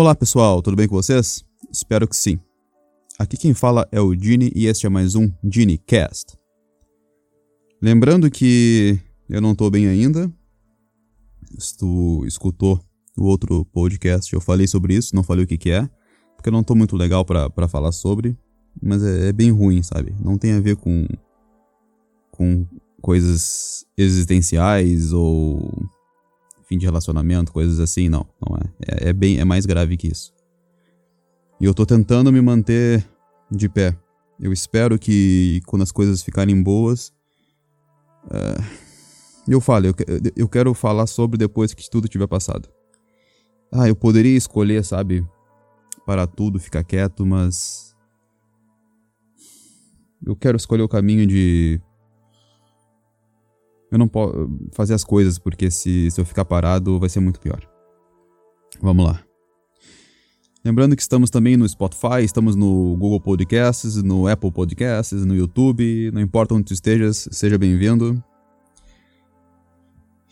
Olá pessoal, tudo bem com vocês? Espero que sim. Aqui quem fala é o Dini e este é mais um Dini Cast. Lembrando que eu não tô bem ainda. Se tu escutou o outro podcast, eu falei sobre isso, não falei o que que é, porque eu não tô muito legal para falar sobre, mas é, é bem ruim, sabe? Não tem a ver com com coisas existenciais ou fim de relacionamento, coisas assim, não, não é. é. É, bem, é mais grave que isso. E eu tô tentando me manter de pé. Eu espero que quando as coisas ficarem boas, uh, eu falo, eu, eu quero falar sobre depois que tudo tiver passado. Ah, eu poderia escolher, sabe, para tudo, ficar quieto, mas eu quero escolher o caminho de eu não posso fazer as coisas, porque se, se eu ficar parado vai ser muito pior. Vamos lá. Lembrando que estamos também no Spotify, estamos no Google Podcasts, no Apple Podcasts, no YouTube, não importa onde tu estejas, seja bem-vindo.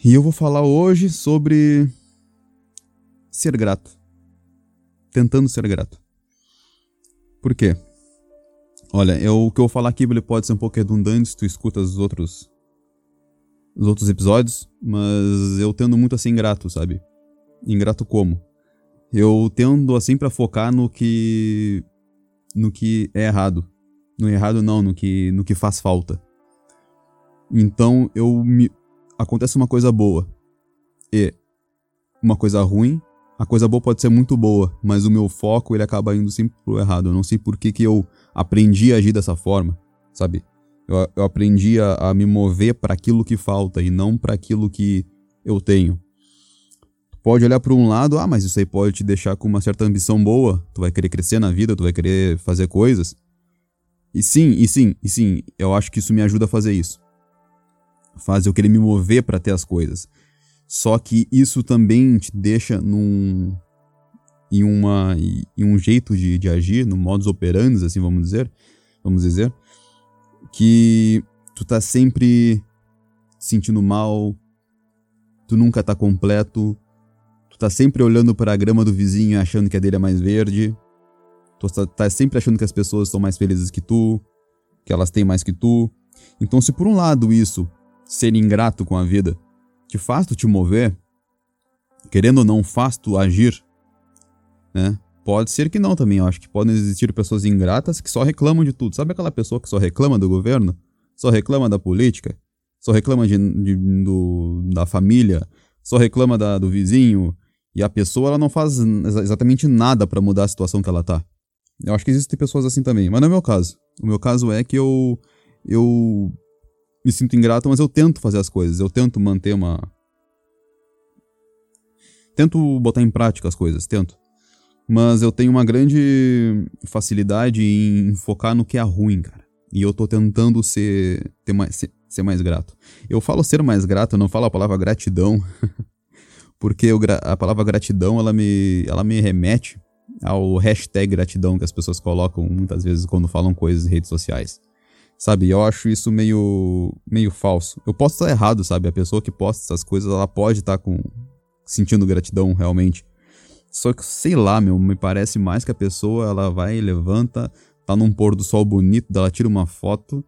E eu vou falar hoje sobre ser grato. Tentando ser grato. Por quê? Olha, eu, o que eu vou falar aqui pode ser um pouco redundante se tu escuta os outros os outros episódios, mas eu tendo muito assim ingrato, sabe? Ingrato como? Eu tendo assim para focar no que no que é errado. No errado não, no que no que faz falta. Então eu me acontece uma coisa boa e uma coisa ruim. A coisa boa pode ser muito boa, mas o meu foco ele acaba indo sempre pro errado. Eu não sei por que, que eu aprendi a agir dessa forma, sabe? Eu, eu aprendi a, a me mover para aquilo que falta e não para aquilo que eu tenho. Tu pode olhar para um lado, ah, mas isso aí pode te deixar com uma certa ambição boa. Tu vai querer crescer na vida, tu vai querer fazer coisas. E sim, e sim, e sim, eu acho que isso me ajuda a fazer isso. Faz eu querer me mover para ter as coisas. Só que isso também te deixa num em uma em um jeito de, de agir, no modus operandi, assim vamos dizer, vamos dizer, que tu tá sempre sentindo mal, tu nunca tá completo, tu tá sempre olhando para a grama do vizinho achando que a dele é mais verde, tu tá, tá sempre achando que as pessoas estão mais felizes que tu, que elas têm mais que tu. Então, se por um lado isso, ser ingrato com a vida, te faz tu te mover, querendo ou não, faz tu agir, né? Pode ser que não também. Eu acho que podem existir pessoas ingratas que só reclamam de tudo. Sabe aquela pessoa que só reclama do governo? Só reclama da política? Só reclama de, de do, da família? Só reclama da, do vizinho? E a pessoa ela não faz exatamente nada para mudar a situação que ela tá. Eu acho que existem pessoas assim também, mas não é o meu caso. O meu caso é que eu eu me sinto ingrato, mas eu tento fazer as coisas, eu tento manter uma tento botar em prática as coisas, tento mas eu tenho uma grande facilidade em focar no que é ruim, cara. E eu tô tentando ser, ter mais, ser, ser mais grato. Eu falo ser mais grato, eu não falo a palavra gratidão, porque a palavra gratidão ela me, ela me remete ao hashtag gratidão que as pessoas colocam muitas vezes quando falam coisas em redes sociais. Sabe, eu acho isso meio, meio falso. Eu posso estar errado, sabe? A pessoa que posta essas coisas, ela pode estar com sentindo gratidão realmente. Só que, sei lá, meu, me parece mais que a pessoa, ela vai, levanta, tá num pôr do sol bonito, ela tira uma foto,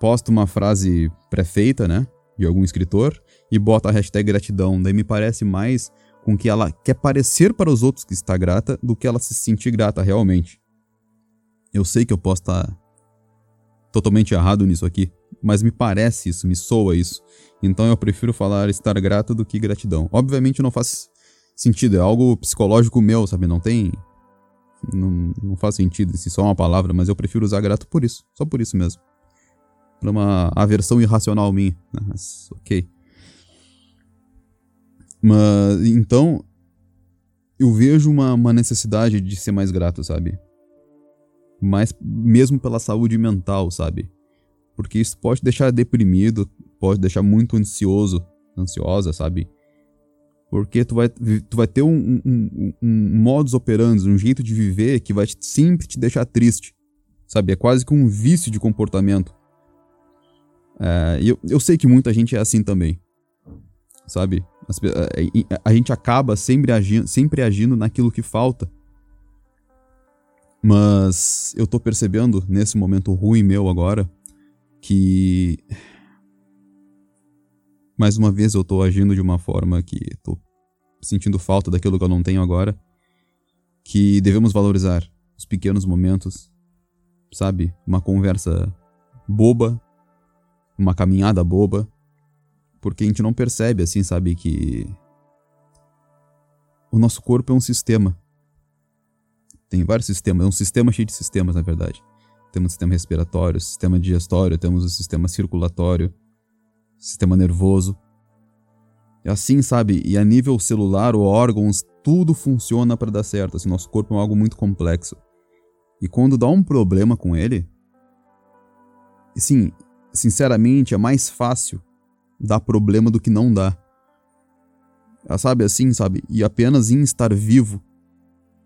posta uma frase pré-feita, né, de algum escritor, e bota a hashtag gratidão. Daí me parece mais com que ela quer parecer para os outros que está grata do que ela se sentir grata realmente. Eu sei que eu posso estar totalmente errado nisso aqui, mas me parece isso, me soa isso. Então eu prefiro falar estar grato do que gratidão. Obviamente não faz sentido, é algo psicológico meu, sabe? Não tem. Não, não faz sentido se só uma palavra, mas eu prefiro usar grato por isso, só por isso mesmo. Por uma aversão irracional minha. Né? Mas, ok. Mas então eu vejo uma, uma necessidade de ser mais grato, sabe? Mas mesmo pela saúde mental, sabe? Porque isso pode deixar deprimido, pode deixar muito ansioso, ansiosa, sabe? Porque tu vai, tu vai ter um, um, um, modus operandi, um jeito de viver que vai sempre te deixar triste. Sabe? É quase que um vício de comportamento. É, eu, eu sei que muita gente é assim também. Sabe? a, a, gente acaba sempre agindo, sempre agindo naquilo que falta. Mas eu tô percebendo nesse momento ruim meu agora que mais uma vez eu tô agindo de uma forma que tô sentindo falta daquilo que eu não tenho agora, que devemos valorizar os pequenos momentos, sabe? Uma conversa boba, uma caminhada boba, porque a gente não percebe assim, sabe, que o nosso corpo é um sistema. Tem vários sistemas, é um sistema cheio de sistemas, na verdade. Temos o sistema respiratório, sistema digestório, temos o sistema circulatório, sistema nervoso. É assim, sabe? E a nível celular, órgãos, tudo funciona para dar certo. Assim, nosso corpo é algo muito complexo. E quando dá um problema com ele, sim, sinceramente, é mais fácil dar problema do que não dá. Ah, sabe assim, sabe? E apenas em estar vivo,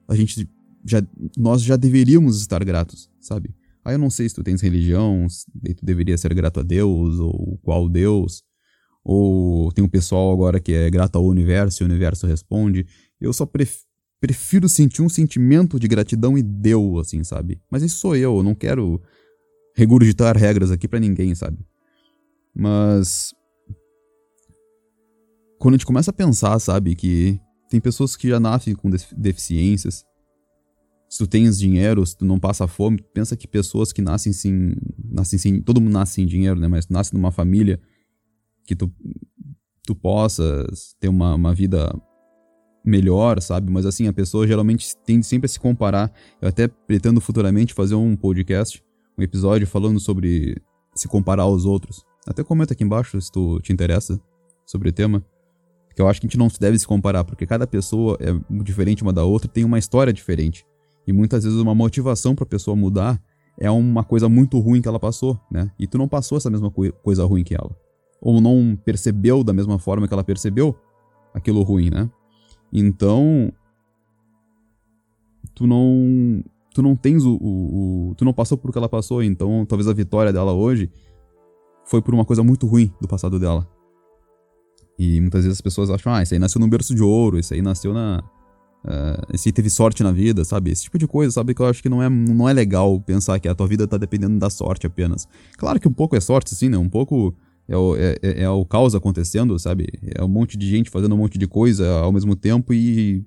a gente já nós já deveríamos estar gratos, sabe? Ah, eu não sei se tu tens religião, se tu deveria ser grato a Deus, ou qual Deus, ou tem um pessoal agora que é grato ao universo e o universo responde. Eu só pref prefiro sentir um sentimento de gratidão e deu, assim, sabe? Mas isso sou eu, eu não quero regurgitar regras aqui para ninguém, sabe? Mas. Quando a gente começa a pensar, sabe, que tem pessoas que já nascem com deficiências, se tu tens dinheiro, se tu não passa fome, pensa que pessoas que nascem sem, nascem sem, todo mundo nasce sem dinheiro, né, mas nasce numa família que tu, tu possas ter uma, uma vida melhor, sabe? Mas assim, a pessoa geralmente tende sempre a se comparar. Eu até pretendo futuramente fazer um podcast, um episódio falando sobre se comparar aos outros. Até comenta aqui embaixo se tu te interessa sobre o tema. Que eu acho que a gente não deve se comparar, porque cada pessoa é diferente uma da outra, tem uma história diferente. E muitas vezes uma motivação para a pessoa mudar é uma coisa muito ruim que ela passou, né? E tu não passou essa mesma coisa ruim que ela. Ou não percebeu da mesma forma que ela percebeu aquilo ruim, né? Então, tu não tu não tens o, o, o, tu não passou por o que ela passou, então talvez a vitória dela hoje foi por uma coisa muito ruim do passado dela. E muitas vezes as pessoas acham, ah, esse aí nasceu num berço de ouro, esse aí nasceu na Uh, se teve sorte na vida, sabe? Esse tipo de coisa, sabe? Que eu acho que não é, não é legal pensar que a tua vida tá dependendo da sorte apenas. Claro que um pouco é sorte, sim, né? Um pouco é o, é, é, é o caos acontecendo, sabe? É um monte de gente fazendo um monte de coisa ao mesmo tempo e.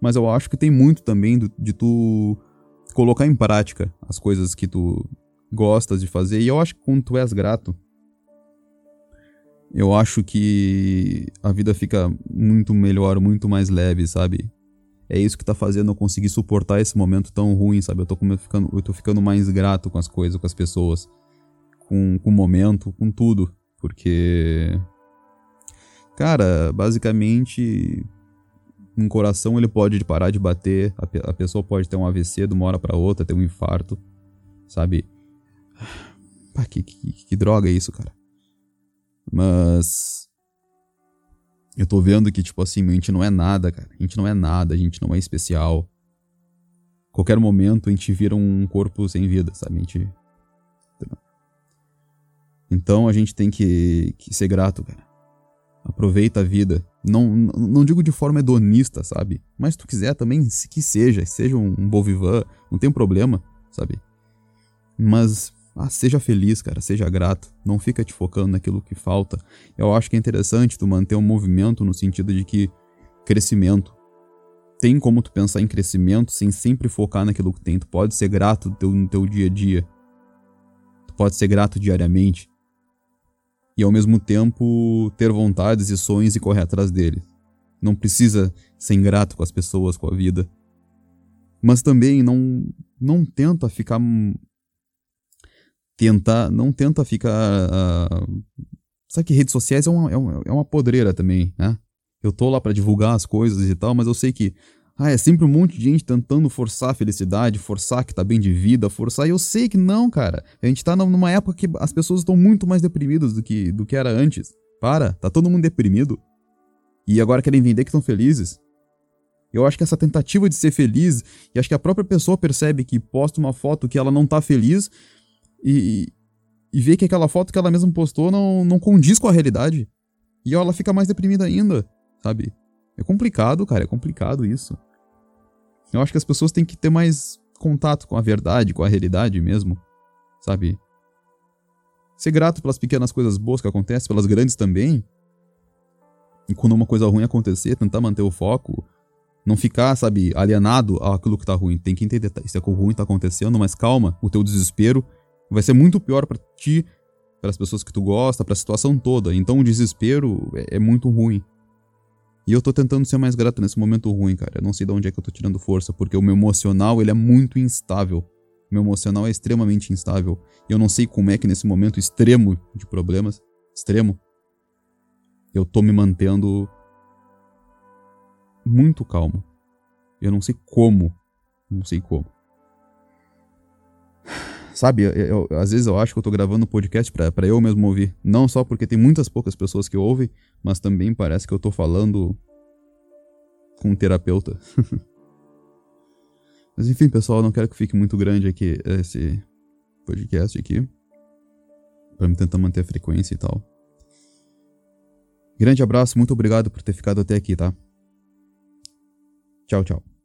Mas eu acho que tem muito também do, de tu colocar em prática as coisas que tu gostas de fazer. E eu acho que quando tu és grato, eu acho que a vida fica muito melhor, muito mais leve, sabe? É isso que tá fazendo eu conseguir suportar esse momento tão ruim, sabe? Eu tô, ficando, eu tô ficando mais grato com as coisas, com as pessoas, com, com o momento, com tudo. Porque. Cara, basicamente. Um coração ele pode parar de bater, a, a pessoa pode ter um AVC de uma hora para outra, ter um infarto, sabe? Pá, que, que, que droga é isso, cara? Mas eu tô vendo que, tipo assim, a gente não é nada, cara. A gente não é nada, a gente não é especial. Qualquer momento a gente vira um corpo sem vida, sabe? A gente. Então a gente tem que, que ser grato, cara. Aproveita a vida. Não, não digo de forma hedonista, sabe? Mas se tu quiser também, que seja, seja um, um não tem problema, sabe? Mas ah, seja feliz, cara, seja grato. Não fica te focando naquilo que falta. Eu acho que é interessante tu manter um movimento no sentido de que crescimento. Tem como tu pensar em crescimento sem sempre focar naquilo que tem. Tu pode ser grato no teu, no teu dia a dia. Tu pode ser grato diariamente. E ao mesmo tempo ter vontades e sonhos e correr atrás deles. Não precisa ser ingrato com as pessoas, com a vida. Mas também não, não tenta ficar tentar, não tenta ficar. Uh, sabe que redes sociais é uma, é, uma, é uma podreira também, né? Eu tô lá para divulgar as coisas e tal, mas eu sei que ah, é sempre um monte de gente tentando forçar a felicidade, forçar que tá bem de vida, forçar. E eu sei que não, cara. A gente tá numa época que as pessoas estão muito mais deprimidas do que, do que era antes. Para, tá todo mundo deprimido. E agora querem vender que estão felizes. Eu acho que essa tentativa de ser feliz, e acho que a própria pessoa percebe que posta uma foto que ela não tá feliz, e, e ver que aquela foto que ela mesma postou não, não condiz com a realidade. E ela fica mais deprimida ainda, sabe? É complicado, cara, é complicado isso. Eu acho que as pessoas têm que ter mais contato com a verdade, com a realidade mesmo, sabe? Ser grato pelas pequenas coisas boas que acontecem, pelas grandes também. E quando uma coisa ruim acontecer, tentar manter o foco, não ficar, sabe, alienado àquilo que tá ruim. Tem que entender, tá, isso é ruim tá acontecendo, mas calma, o teu desespero vai ser muito pior para ti, para as pessoas que tu gosta, para a situação toda. Então o desespero é, é, muito ruim. E eu tô tentando ser mais grato nesse momento ruim, cara. Eu não sei de onde é que eu tô tirando força, porque o meu emocional, ele é muito instável. O meu emocional é extremamente instável. E eu não sei como é que nesse momento extremo de problemas, extremo, eu tô me mantendo muito calmo. Eu não sei como. Não sei como. Sabe, eu, eu, às vezes eu acho que eu tô gravando um podcast para eu mesmo ouvir. Não só porque tem muitas poucas pessoas que ouvem, mas também parece que eu tô falando com um terapeuta. mas enfim, pessoal, não quero que fique muito grande aqui esse podcast aqui. Pra me tentar manter a frequência e tal. Grande abraço, muito obrigado por ter ficado até aqui, tá? Tchau, tchau.